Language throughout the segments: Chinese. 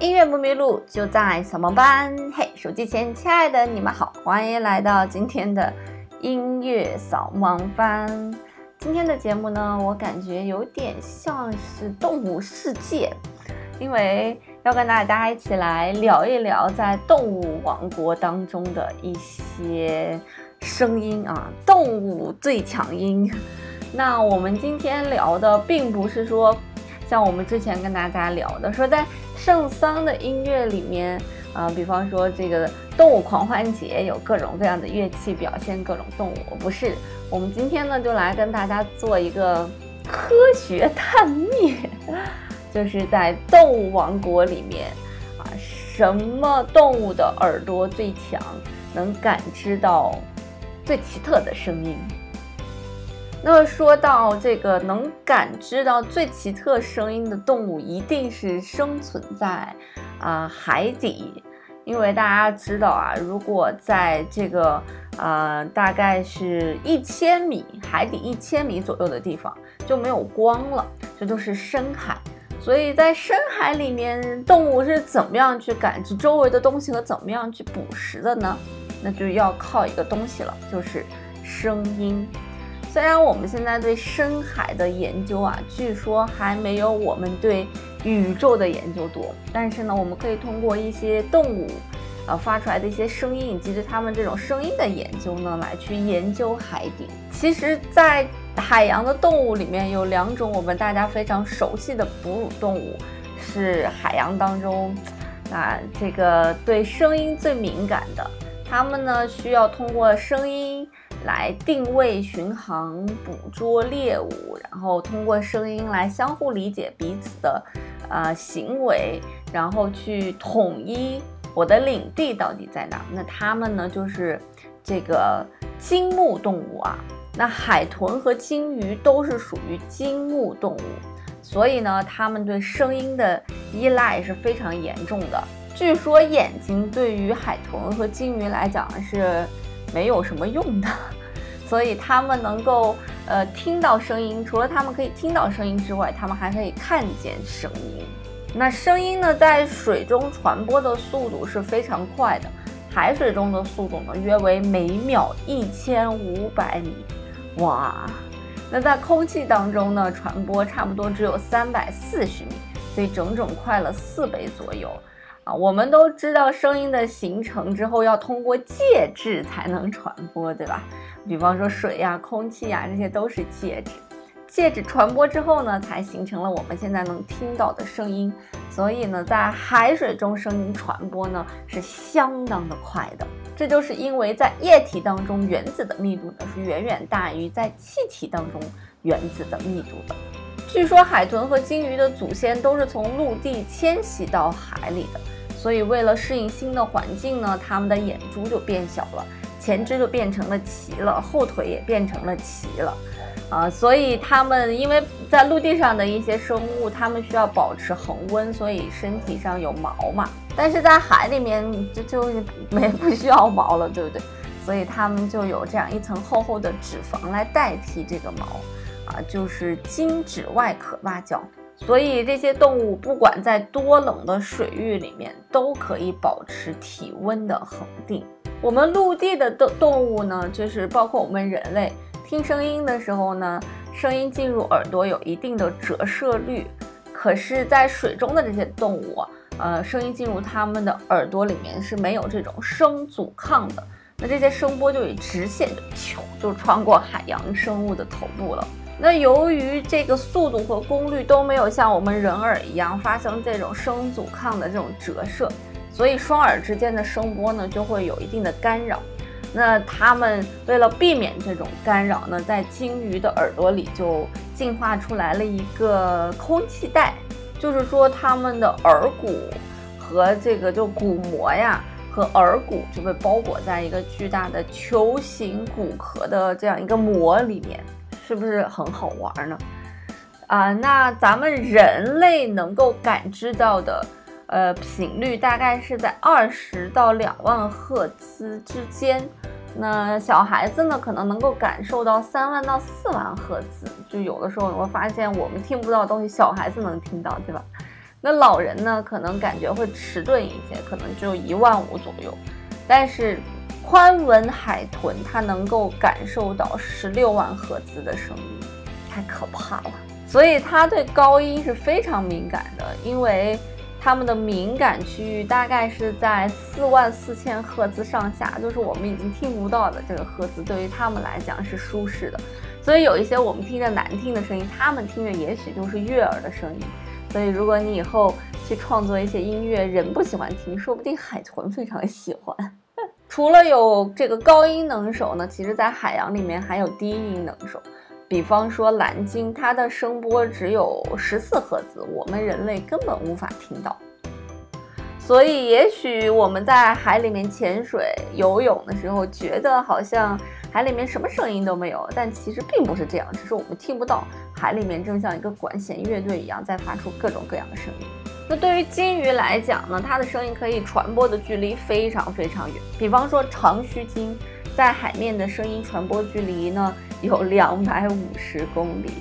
音乐不迷路，就在小萌班。嘿，手机前亲爱的你们好，欢迎来到今天的音乐扫盲班。今天的节目呢，我感觉有点像是动物世界，因为要跟大家一起来聊一聊在动物王国当中的一些声音啊，动物最强音。那我们今天聊的并不是说。像我们之前跟大家聊的，说在圣桑的音乐里面，啊，比方说这个动物狂欢节有各种各样的乐器表现各种动物，不是？我们今天呢就来跟大家做一个科学探秘，就是在动物王国里面，啊，什么动物的耳朵最强，能感知到最奇特的声音？那么说到这个能感知到最奇特声音的动物，一定是生存在啊海底，因为大家知道啊，如果在这个呃大概是一千米海底一千米左右的地方就没有光了，这都是深海。所以在深海里面，动物是怎么样去感知周围的东西和怎么样去捕食的呢？那就要靠一个东西了，就是声音。虽然我们现在对深海的研究啊，据说还没有我们对宇宙的研究多，但是呢，我们可以通过一些动物，呃发出来的一些声音，以及对它们这种声音的研究呢，来去研究海底。其实，在海洋的动物里面有两种我们大家非常熟悉的哺乳动物，是海洋当中啊这个对声音最敏感的，它们呢需要通过声音。来定位、巡航、捕捉猎物，然后通过声音来相互理解彼此的呃行为，然后去统一我的领地到底在哪。那它们呢，就是这个鲸目动物啊。那海豚和鲸鱼都是属于鲸目动物，所以呢，它们对声音的依赖是非常严重的。据说眼睛对于海豚和鲸鱼来讲是。没有什么用的，所以他们能够呃听到声音。除了他们可以听到声音之外，他们还可以看见声音。那声音呢，在水中传播的速度是非常快的，海水中的速度呢约为每秒一千五百米。哇，那在空气当中呢，传播差不多只有三百四十米，所以整整快了四倍左右。我们都知道声音的形成之后要通过介质才能传播，对吧？比方说水呀、空气呀，这些都是介质。介质传播之后呢，才形成了我们现在能听到的声音。所以呢，在海水中声音传播呢是相当的快的。这就是因为在液体当中原子的密度呢是远远大于在气体当中原子的密度的。据说海豚和鲸鱼的祖先都是从陆地迁徙到海里的。所以，为了适应新的环境呢，它们的眼珠就变小了，前肢就变成了鳍了，后腿也变成了鳍了，啊，所以它们因为在陆地上的一些生物，它们需要保持恒温，所以身体上有毛嘛。但是在海里面就就没不需要毛了，对不对？所以它们就有这样一层厚厚的脂肪来代替这个毛，啊，就是精脂外壳蛙叫。所以这些动物不管在多冷的水域里面，都可以保持体温的恒定。我们陆地的动动物呢，就是包括我们人类，听声音的时候呢，声音进入耳朵有一定的折射率。可是，在水中的这些动物，呃，声音进入它们的耳朵里面是没有这种声阻抗的，那这些声波就以直线就就穿过海洋生物的头部了。那由于这个速度和功率都没有像我们人耳一样发生这种声阻抗的这种折射，所以双耳之间的声波呢就会有一定的干扰。那它们为了避免这种干扰呢，在鲸鱼的耳朵里就进化出来了一个空气带，就是说它们的耳骨和这个就骨膜呀和耳骨就被包裹在一个巨大的球形骨壳的这样一个膜里面。是不是很好玩呢？啊，那咱们人类能够感知到的，呃，频率大概是在二十到两万赫兹之间。那小孩子呢，可能能够感受到三万到四万赫兹。就有的时候你会发现，我们听不到东西，小孩子能听到，对吧？那老人呢，可能感觉会迟钝一些，可能只有一万五左右。但是宽吻海豚它能够感受到十六万赫兹的声音，太可怕了。所以它对高音是非常敏感的，因为它们的敏感区域大概是在四万四千赫兹上下，就是我们已经听不到的这个赫兹，对于它们来讲是舒适的。所以有一些我们听着难听的声音，它们听着也许就是悦耳的声音。所以，如果你以后去创作一些音乐，人不喜欢听，说不定海豚非常喜欢。除了有这个高音能手呢，其实在海洋里面还有低音能手。比方说蓝鲸，它的声波只有十四赫兹，我们人类根本无法听到。所以，也许我们在海里面潜水、游泳的时候，觉得好像。海里面什么声音都没有，但其实并不是这样，只是我们听不到。海里面正像一个管弦乐队一样，在发出各种各样的声音。那对于鲸鱼来讲呢，它的声音可以传播的距离非常非常远。比方说长须鲸，在海面的声音传播距离呢有两百五十公里。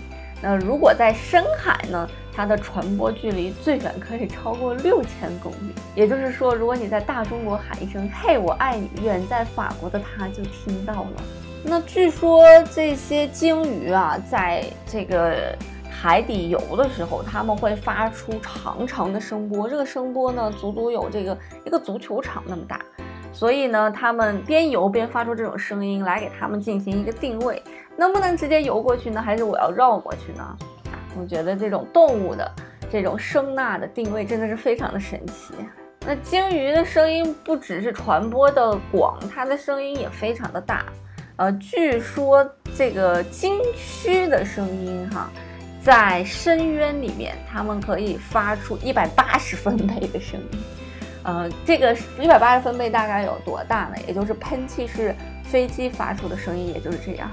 那如果在深海呢，它的传播距离最远可以超过六千公里。也就是说，如果你在大中国喊一声“嘿，我爱你”，远在法国的他就听到了。那据说这些鲸鱼啊，在这个海底游的时候，他们会发出长长的声波，这个声波呢，足足有这个一个足球场那么大。所以呢，他们边游边发出这种声音来给他们进行一个定位，能不能直接游过去呢？还是我要绕过去呢？我觉得这种动物的这种声呐的定位真的是非常的神奇。那鲸鱼的声音不只是传播的广，它的声音也非常的大。呃，据说这个鲸须的声音哈，在深渊里面，它们可以发出一百八十分贝的声音。呃，这个一百八十分贝大概有多大呢？也就是喷气式飞机发出的声音，也就是这样。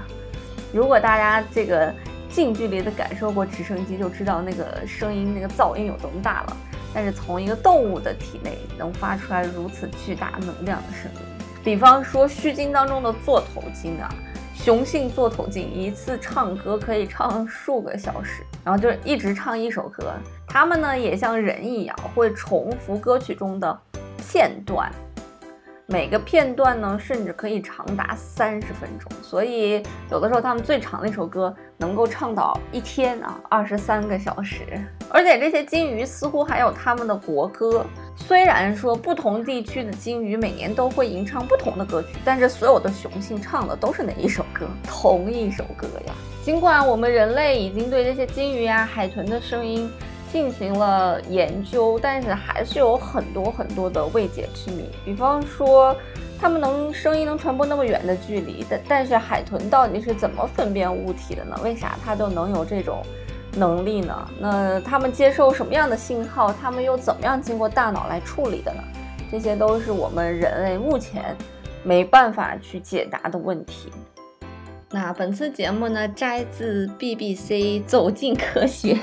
如果大家这个近距离的感受过直升机，就知道那个声音、那个噪音有多么大了。但是从一个动物的体内能发出来如此巨大能量的声音，比方说须鲸当中的座头鲸啊，雄性座头鲸一次唱歌可以唱数个小时，然后就是一直唱一首歌。它们呢也像人一样，会重复歌曲中的片段。每个片段呢，甚至可以长达三十分钟，所以有的时候他们最长的一首歌能够唱到一天啊，二十三个小时。而且这些鲸鱼似乎还有他们的国歌，虽然说不同地区的鲸鱼每年都会吟唱不同的歌曲，但是所有的雄性唱的都是哪一首歌？同一首歌呀。尽管我们人类已经对这些鲸鱼啊、海豚的声音。进行了研究，但是还是有很多很多的未解之谜。比方说，它们能声音能传播那么远的距离，但但是海豚到底是怎么分辨物体的呢？为啥它都能有这种能力呢？那它们接受什么样的信号？它们又怎么样经过大脑来处理的呢？这些都是我们人类目前没办法去解答的问题。那本次节目呢，摘自 BBC《走进科学》。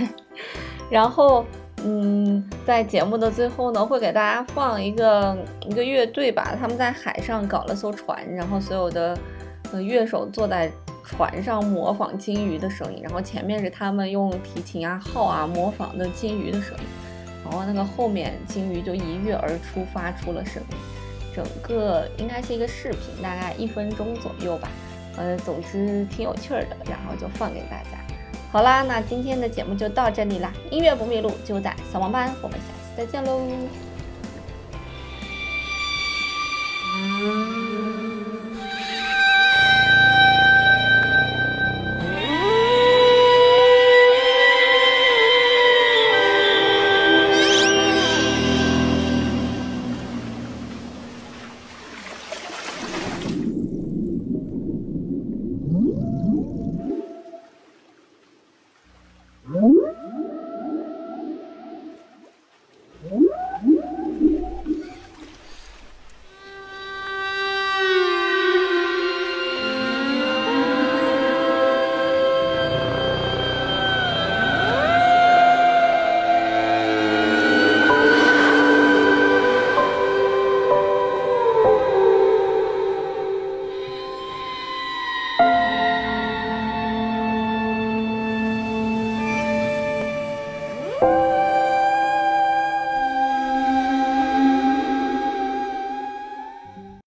然后，嗯，在节目的最后呢，会给大家放一个一个乐队吧，他们在海上搞了艘船，然后所有的呃乐手坐在船上模仿鲸鱼的声音，然后前面是他们用提琴啊、号啊模仿的鲸鱼的声音，然后那个后面鲸鱼就一跃而出，发出了声音，整个应该是一个视频，大概一分钟左右吧，呃，总之挺有趣的，然后就放给大家。好啦，那今天的节目就到这里啦。音乐不迷路，就在小王班。我们下次再见喽。